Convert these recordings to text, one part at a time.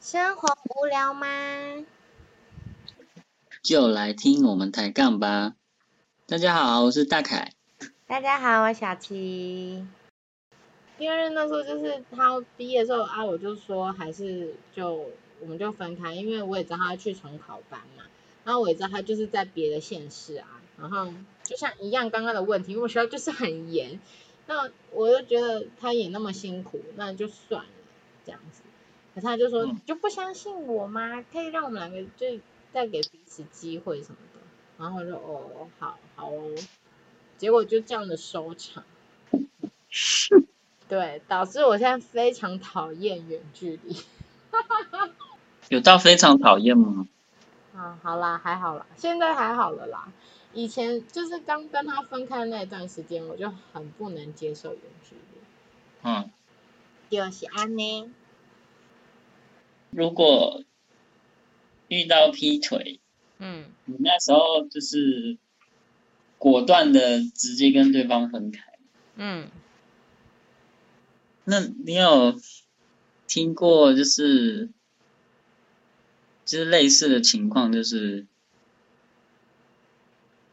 生活无聊吗？就来听我们抬杠吧。大家好，我是大凯。大家好，我小七。第二任那时候就是他毕业的时候啊，我就说还是就我们就分开，因为我也知道他去重考班嘛，然后我也知道他就是在别的县市啊，然后就像一样刚刚的问题，因为我学校就是很严，那我就觉得他也那么辛苦，那就算了这样子。可是他就说嗯你就不相信我吗？可以让我们两个就再给彼此机会什么的。然后我就哦，好好哦，结果就这样的收场。对，导致我现在非常讨厌远距离。有到非常讨厌吗？啊，好啦，还好啦，现在还好了啦。以前就是刚跟他分开的那一段时间，我就很不能接受远距离。嗯，就是安呢，如果遇到劈腿，嗯，你那时候就是果断的直接跟对方分开。嗯，那你有听过就是就是类似的情况，就是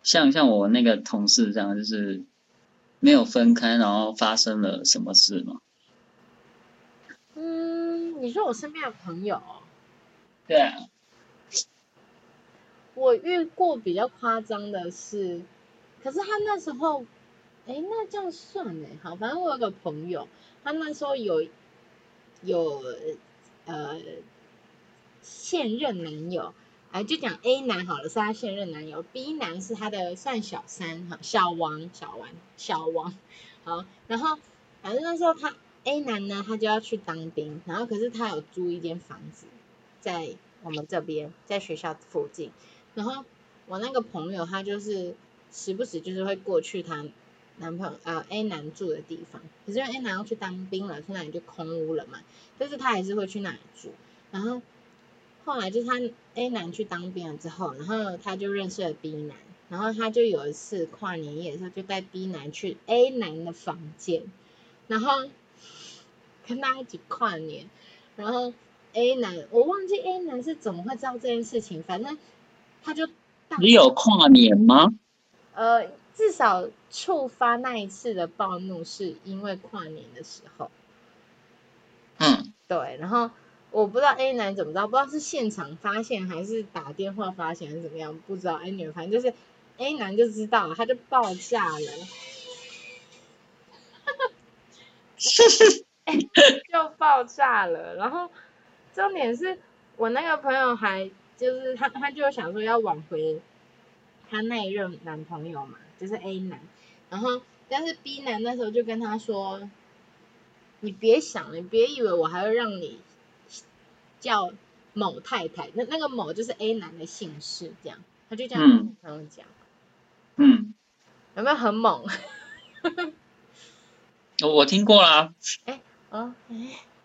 像像我那个同事这样，就是没有分开，然后发生了什么事吗？嗯，你说我身边的朋友哦，对啊，我遇过比较夸张的是，可是他那时候，哎，那这样算呢？好，反正我有个朋友，他那时候有有呃现任男友，哎，就讲 A 男好了，是他现任男友，B 男是他的算小三哈，小王，小王，小王，好，然后反正那时候他 A 男呢，他就要去当兵，然后可是他有租一间房子在我们这边，在学校附近。然后我那个朋友他就是时不时就是会过去他男朋友呃 A 男住的地方，可是因为 A 男要去当兵了，所以那里就空屋了嘛，但是他还是会去那里住。然后后来就是他 A 男去当兵了之后，然后他就认识了 B 男，然后他就有一次跨年夜的时候就带 B 男去 A 男的房间，然后跟大家一起跨年，然后 A 男我忘记 A 男是怎么会知道这件事情，反正他就你有跨年吗？呃，至少触发那一次的暴怒是因为跨年的时候，嗯，对，然后我不知道 A 男怎么知道，不知道是现场发现还是打电话发现还是怎么样，不知道。Anyway，反正就是 A 男就知道了，他就爆炸了，就爆炸了。然后重点是我那个朋友还就是他他就想说要挽回他那一任男朋友嘛，就是 A 男，然后但是 B 男那时候就跟他说，你别想了，你别以为我还会让你叫某太太，那那个某就是 A 男的姓氏，这样他就这样跟我朋友讲，嗯，有没有很猛？我 我听过啦，哦，哎，你看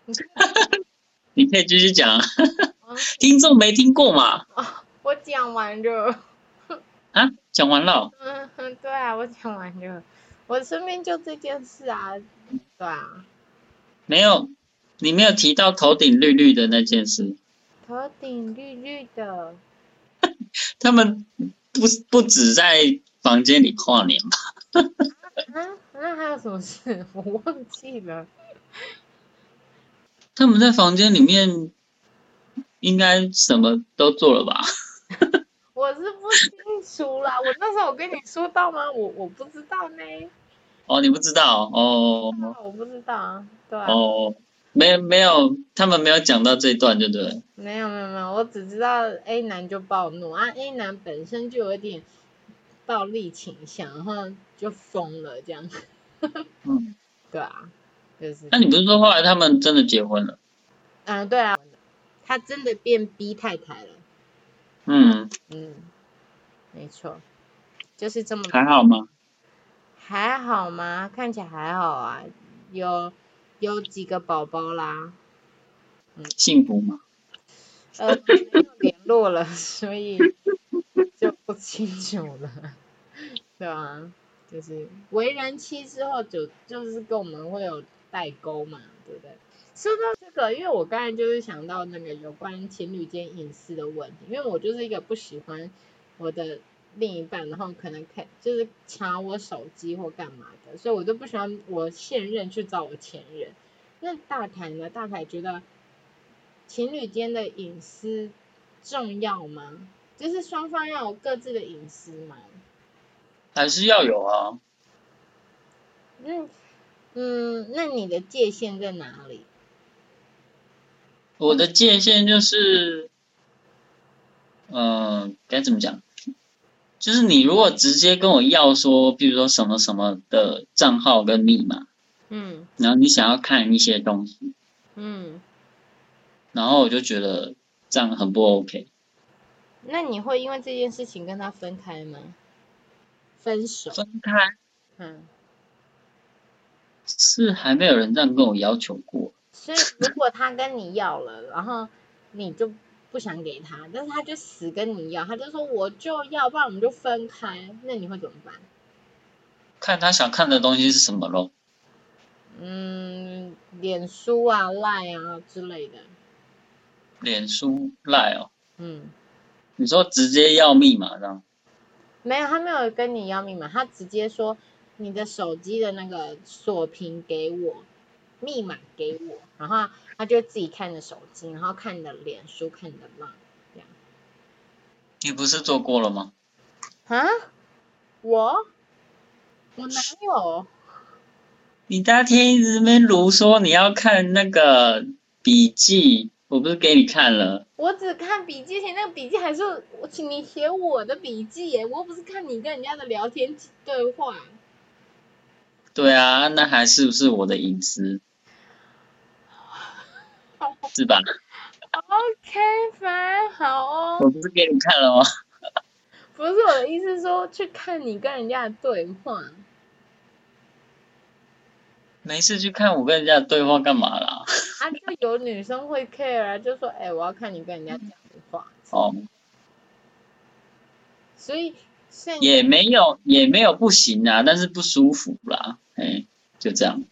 你可以继续讲听众没听过嘛？啊，我讲完了。啊，讲完了，嗯哼，对啊，我讲完了。我身边就这件事啊，对啊，没有，你没有提到头顶绿绿的那件事。头顶绿绿的，他们不不止在房间里跨年吧？啊，那还有什么事？我忘记了。他们在房间里面应该什么都做了吧？我是不清楚啦，我那时候我跟你说到吗？我我不知道呢，哦，你不知道？哦。我不知道啊，对啊，哦，没没有，他们没有讲到这一段，对不对？没有没有没有，我只知道 A 男就暴怒啊，A 男本身就有点暴力倾向，然后就疯了这样，嗯，对啊，就是那你不是说后来他们真的结婚了？嗯，对啊，他真的变 B 太太了。嗯，嗯，没错，就是这么还好吗？还好吗？看起来还好啊，有有几个宝宝啦，嗯幸福吗？呃，没有联络了，所以就不清楚了，对啊，就是为人妻之后就就是跟我们会有代沟嘛，对不对？说到这个，因为我刚才就是想到那个有关情侣间隐私的问题，因为我就是一个不喜欢我的另一半，然后可能看就是查我手机或干嘛的，所以我就不喜欢我现任去找我前任。那大凯呢？大凯觉得情侣间的隐私重要吗？就是双方要有各自的隐私吗？还是要有啊？嗯嗯，那你的界限在哪里？我的界限就是，嗯、该怎么讲？就是你如果直接跟我要说，比如说什么什么的账号跟密码，嗯然后你想要看一些东西，嗯，然后我就觉得这样很不 OK。那你会因为这件事情跟他分开吗？分手？分开嗯，是还没有人这样跟我要求过，所以如果他跟你要了，然后你就不想给他，但是他就死跟你要，他就说我就要，不然我们就分开，那你会怎么办？看他想看的东西是什么咯。嗯，脸书啊、赖啊之类的。脸书、赖哦，嗯，你说直接要密码这样？没有，他没有跟你要密码，他直接说你的手机的那个锁屏给我，密码给我，然后他就自己看着手机，然后看你的脸书，看你的 line，这样。你不是做过了吗？啊？我？我哪有？你那天一直在那边如说你要看那个笔记，我不是给你看了？我只看笔记，而且那个笔记还是我请你写我的笔记耶，我又不是看你跟人家的聊天对话。对啊，那还是不是我的隐私？是吧？OK，反好哦。我不是给你看了吗？不是我的意思，是说去看你跟人家的对话。没事去看我跟人家的对话干嘛啦？啊，就有女生会 care 啊，就说，哎、我要看你跟人家讲的话。哦，所以现也没有也没有不行啊，但是不舒服啦，哎，就这样。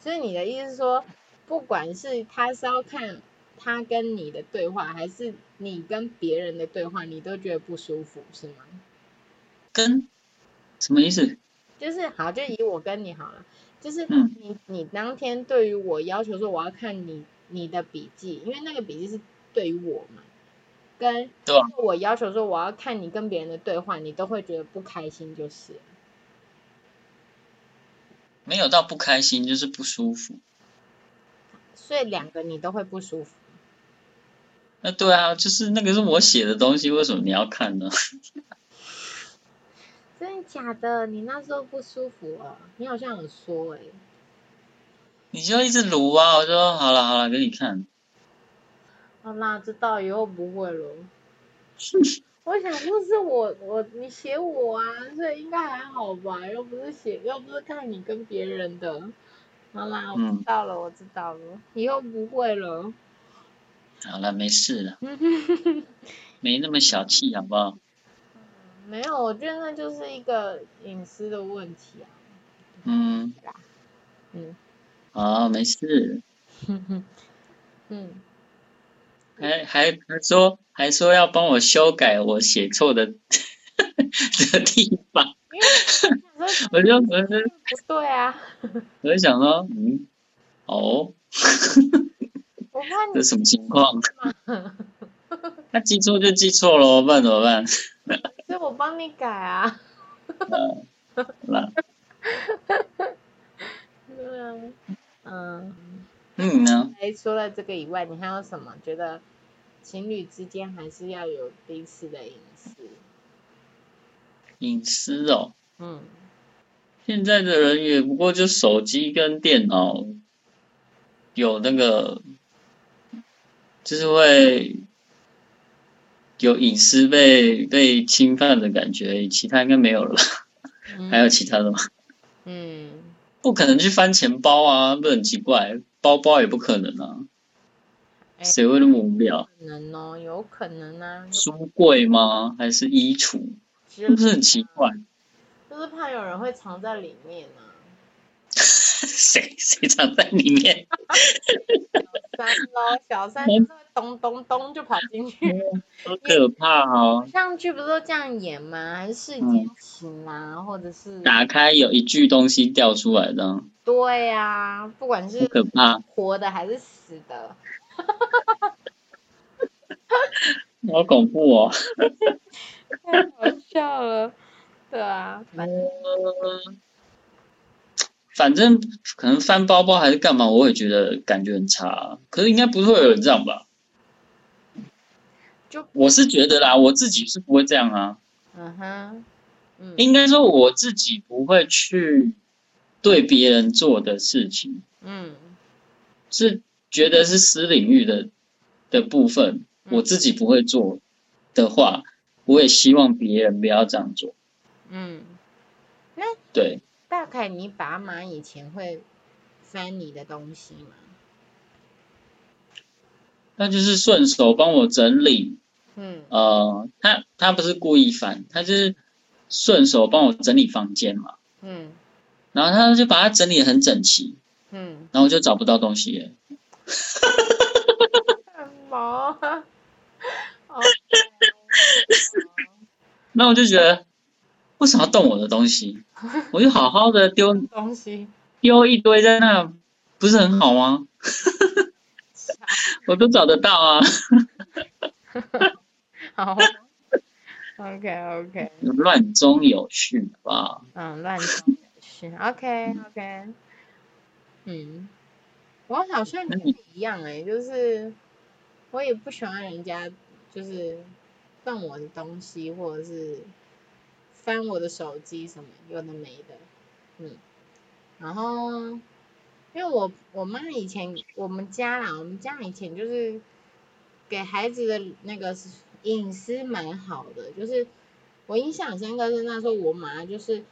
所以你的意思是说，不管是他是要看他跟你的对话，还是你跟别人的对话，你都觉得不舒服，是吗？跟什么意思？就是好，就以我跟你好了，就是嗯你你当天对于我要求说我要看你你的笔记，因为那个笔记是对于我嘛，跟我要求说我要看你跟别人的对话，你都会觉得不开心，就是了没有到不开心，就是不舒服。所以两个你都会不舒服。那对啊，就是那个是我写的东西，为什么你要看呢？真的假的？你那时候不舒服哦？你好像有说哎、你就一直撸啊，我说好了好了，给你看。好啦，知道以后不会了。我想就是我我你写我啊，所以应该还好吧，又不是写又不是看你跟别人的。好啦，我嗯知道了，我知道了，以后不会了。好了，没事了，没那么小气，好不好？没有，我觉得那就是一个隐私的问题啊。嗯，嗯好，没事。嗯，还还还说还说要帮我修改我写错的 的地方，我就我就不对啊，我就想说，嗯，哦，我怕你这什么情况？他记错就记错了，不然怎么办？所以我帮你改啊。呃，对啊，嗯。嗯呢？哎，除了这个以外，你还有什么觉得情侣之间还是要有彼此的隐私？隐私哦，嗯，现在的人也不过就手机跟电脑有那个，就是会有隐私被被侵犯的感觉，其他应该没有了吧？还有其他的吗？嗯，不可能去翻钱包啊，不很奇怪，包包也不可能啊，哎谁会那么无聊？可能哦，有可能啊，书柜吗？还是衣橱？是不是很奇怪？就是怕有人会藏在里面啊。谁谁藏在里面？三喽，小三咚咚咚就跑进去。好可怕哦！像剧不是都这样演吗？还是世间情啊，或者是打开有一具东西掉出来的，对呀、不管是可怕，活的还是死的，好恐怖哦！太好笑了。对啊，反正呃反正可能翻包包还是干嘛，我也觉得感觉很差。可是应该不会有人这样吧？就我是觉得啦，我自己是不会这样啊。嗯哼，嗯应该说我自己不会去对别人做的事情，嗯是觉得是私领域的的部分，嗯我自己不会做的话，我也希望别人不要这样做。嗯，对，大概你爸妈以前会翻你的东西吗？他就是顺手帮我整理，嗯呃，他他不是故意翻，他就是顺手帮我整理房间嘛，嗯然后他就把它整理得很整齐，嗯，然后我就找不到东西了。什么？哦，那我就觉得，为什么要动我的东西？我就好好的丢东西，丢一堆在那，不是很好吗？我都找得到啊，好，OK OK，乱中有序吧？嗯，乱中有序，OK OK，嗯，我好像跟你一样哎、就是我也不喜欢人家就是动我的东西，或者是翻我的手机什么有的没的，嗯，然后因为我我妈以前我们家啦，我们家以前就是给孩子的那个隐私蛮好的，就是我印象很深刻是那时候我妈就是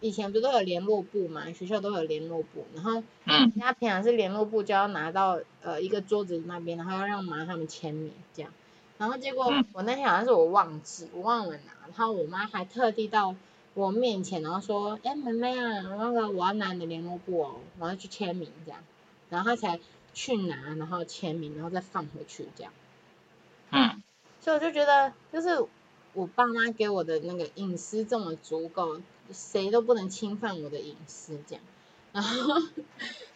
以前不是都有联络部嘛，学校都有联络部，然后嗯他平常是联络部就要拿到呃一个桌子那边，然后要让妈他们签名这样。然后结果嗯我那天好像是我忘记，我忘了拿，然后我妈还特地到我面前，然后说：“哎，妹妹啊，那个我要拿你的联络簿哦，我要去签名这样。”然后她才去拿，然后签名，然后再放回去这样。嗯所以我就觉得，就是我爸妈给我的那个隐私这么足够，谁都不能侵犯我的隐私这样。然后，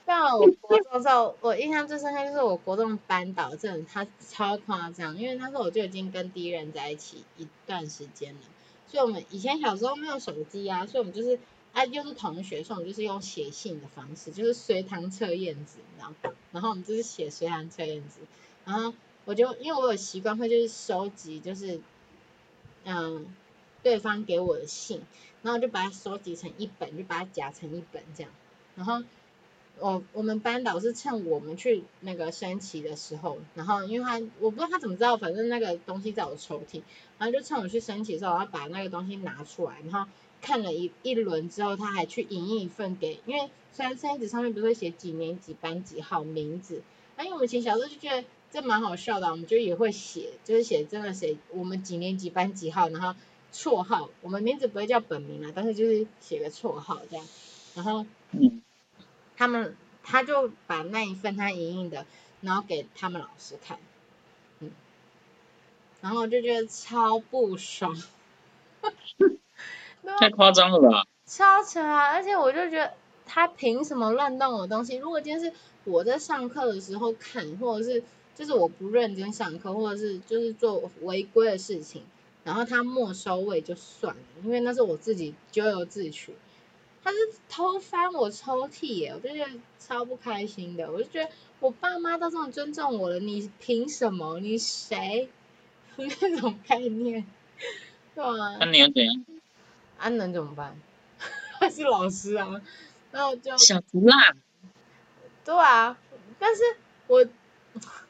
到我国中的时候，我印象最深刻就是我国中班导，真的他超夸张，因为那时候我就已经跟第一人在一起一段时间了，所以我们以前小时候没有手机啊，所以我们就是啊又是同学，所以我们就是用写信的方式，就是随堂测验纸，你知道吗？然后我们就是写随堂测验纸，然后我就因为我有习惯会就是收集就是嗯对方给我的信，然后就把它收集成一本，就把它夹成一本这样。然后我我们班导是趁我们去那个升旗的时候，然后因为他我不知道他怎么知道，反正那个东西在我抽屉，然后就趁我去升旗的时候，他把那个东西拿出来，然后看了一一轮之后，他还去影印一份给，因为虽然升旗上面不是会写几年几班几号名字，那因为我们以前小时候就觉得这蛮好笑的，我们就也会写，就是写真的谁我们几年几班几号，然后绰号，我们名字不会叫本名啊，但是就是写个绰号这样，然后嗯，他们他就把那一份他影印的，然后给他们老师看，嗯，然后我就觉得超不爽，太夸张了吧？超扯啊！而且我就觉得他凭什么乱动我的东西？如果今天是我在上课的时候看，或者是就是我不认真上课，或者是就是做违规的事情，然后他没收我也就算了，因为那是我自己咎由自取。他是偷翻我抽屉耶，我就觉得超不开心的。我就觉得我爸妈都这么尊重我了，你凭什么？你谁？那种概念，对啊。那你要怎样？啊，能怎么办？他是老师啊，然后就小毒辣，对啊，但是我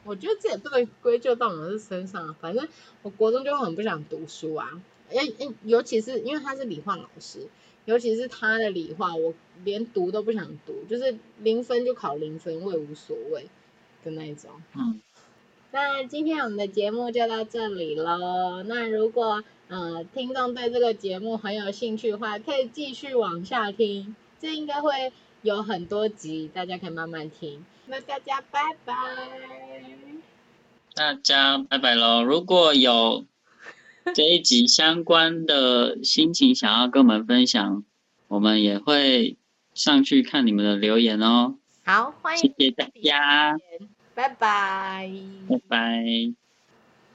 我觉得这也不能归咎到我们身上啊，反正我国中就很不想读书啊，诶诶，尤其是因为他是理化老师，尤其是他的理化，我连读都不想读，就是零分就考零分，我也无所谓的那一种。嗯，那今天我们的节目就到这里喽。那如果呃听众对这个节目很有兴趣的话，可以继续往下听，这应该会有很多集，大家可以慢慢听。那大家拜拜。大家拜拜喽！如果有 这一集相关的心情想要跟我们分享，我们也会上去看你们的留言哦。好，欢迎谢谢大家，拜拜。拜拜。